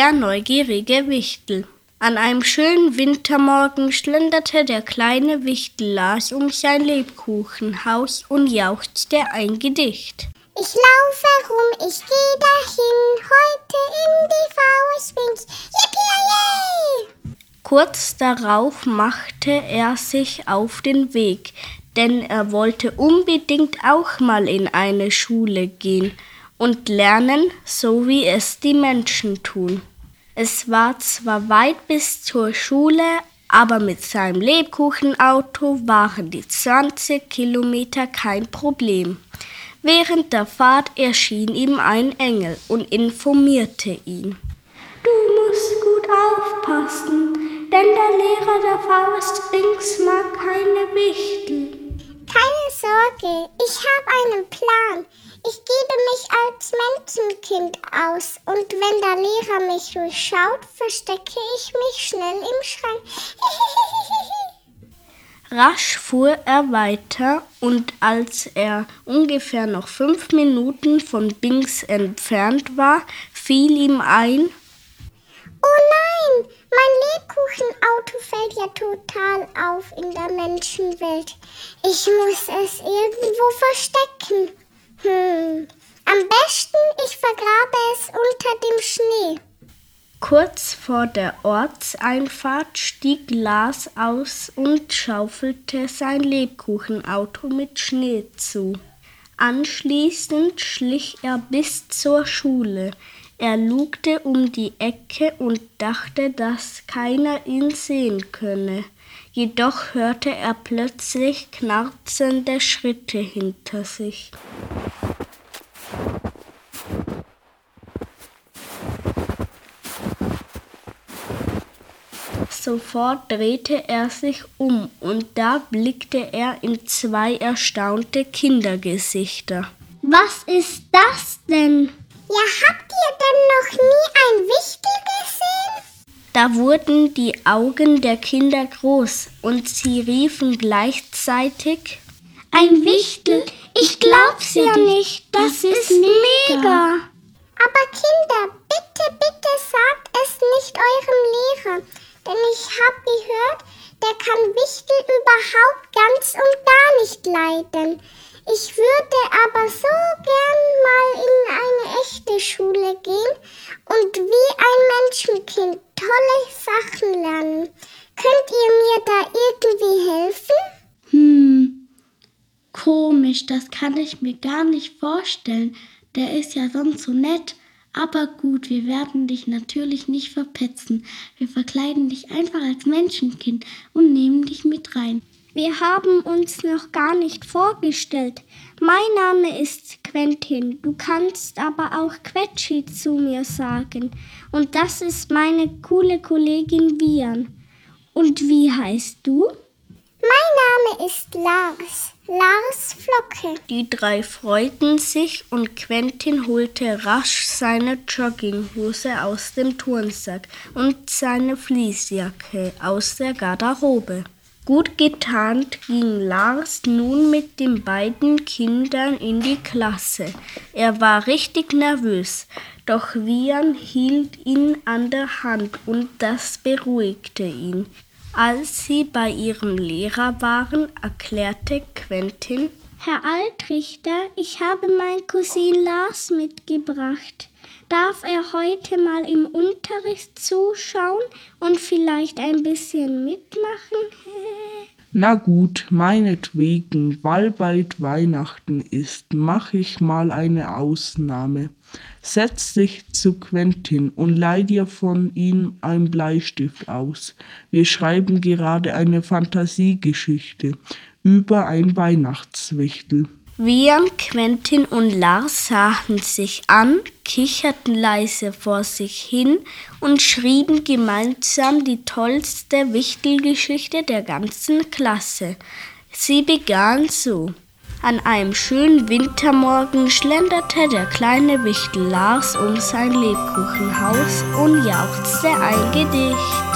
Der neugierige Wichtel. An einem schönen Wintermorgen schlenderte der kleine Wichtel Lars um sein Lebkuchenhaus und jauchzte ein Gedicht. Ich laufe rum, ich geh dahin, heute in die Faust Yippie! Kurz darauf machte er sich auf den Weg, denn er wollte unbedingt auch mal in eine Schule gehen und lernen, so wie es die Menschen tun. Es war zwar weit bis zur Schule, aber mit seinem Lebkuchenauto waren die 20 Kilometer kein Problem. Während der Fahrt erschien ihm ein Engel und informierte ihn. Du musst gut aufpassen, denn der Lehrer der Faust links mag keine Wichtel. Keine Sorge, ich habe einen Plan. Ich gebe mich als Menschenkind aus und wenn der Lehrer mich durchschaut, verstecke ich mich schnell im Schrank. Rasch fuhr er weiter und als er ungefähr noch fünf Minuten von Bings entfernt war, fiel ihm ein, Oh nein, mein Lebkuchenauto fällt ja total auf in der Menschenwelt. Ich muss es irgendwo verstecken. Hm, am besten ich vergrabe es unter dem Schnee. Kurz vor der Ortseinfahrt stieg Lars aus und schaufelte sein Lebkuchenauto mit Schnee zu. Anschließend schlich er bis zur Schule. Er lugte um die Ecke und dachte, dass keiner ihn sehen könne. Jedoch hörte er plötzlich knarzende Schritte hinter sich. Sofort drehte er sich um und da blickte er in zwei erstaunte Kindergesichter. Was ist das denn? Ja, habt ihr denn noch nie ein Wichtel gesehen? Da wurden die Augen der Kinder groß und sie riefen gleichzeitig Ein Wichtel? Ich glaub's ja nicht. Das, ist mega. Aber Kinder, bitte, bitte sagt es nicht eurem Lehrer, denn ich hab gehört, der kann Wichtel überhaupt ganz und gar leiden. Ich würde aber so gern mal in eine echte Schule gehen und wie ein Menschenkind tolle Sachen lernen. Könnt ihr mir da irgendwie helfen? Hm, komisch, das kann ich mir gar nicht vorstellen. Der ist ja sonst so nett. Aber gut, wir werden dich natürlich nicht verpetzen. Wir verkleiden dich einfach als Menschenkind und nehmen dich mit rein. Wir haben uns noch gar nicht vorgestellt. Mein Name ist Quentin. Du kannst aber auch Quetschi zu mir sagen. Und das ist meine coole Kollegin Vian. Und wie heißt du? Mein Name ist Lars. Lars Flocke. Die drei freuten sich und Quentin holte rasch seine Jogginghose aus dem Turnsack und seine Fließjacke aus der Garderobe. Gut getarnt ging Lars nun mit den beiden Kindern in die Klasse. Er war richtig nervös, doch Vian hielt ihn an der Hand und das beruhigte ihn. Als sie bei ihrem Lehrer waren, erklärte Quentin, Herr Altrichter, ich habe meinen Cousin Lars mitgebracht. Darf er heute mal im Unterricht zuschauen und vielleicht ein bisschen mitmachen? Na gut, meinetwegen, weil bald Weihnachten ist, mache ich mal eine Ausnahme. Setz dich zu Quentin und leih dir von ihm ein Bleistift aus. Wir schreiben gerade eine Fantasiegeschichte über ein Weihnachtswichtel. Vian, Quentin und Lars sahen sich an, kicherten leise vor sich hin und schrieben gemeinsam die tollste Wichtelgeschichte der ganzen Klasse. Sie begann so. An einem schönen Wintermorgen schlenderte der kleine Wichtel Lars um sein Lebkuchenhaus und jauchzte ein Gedicht.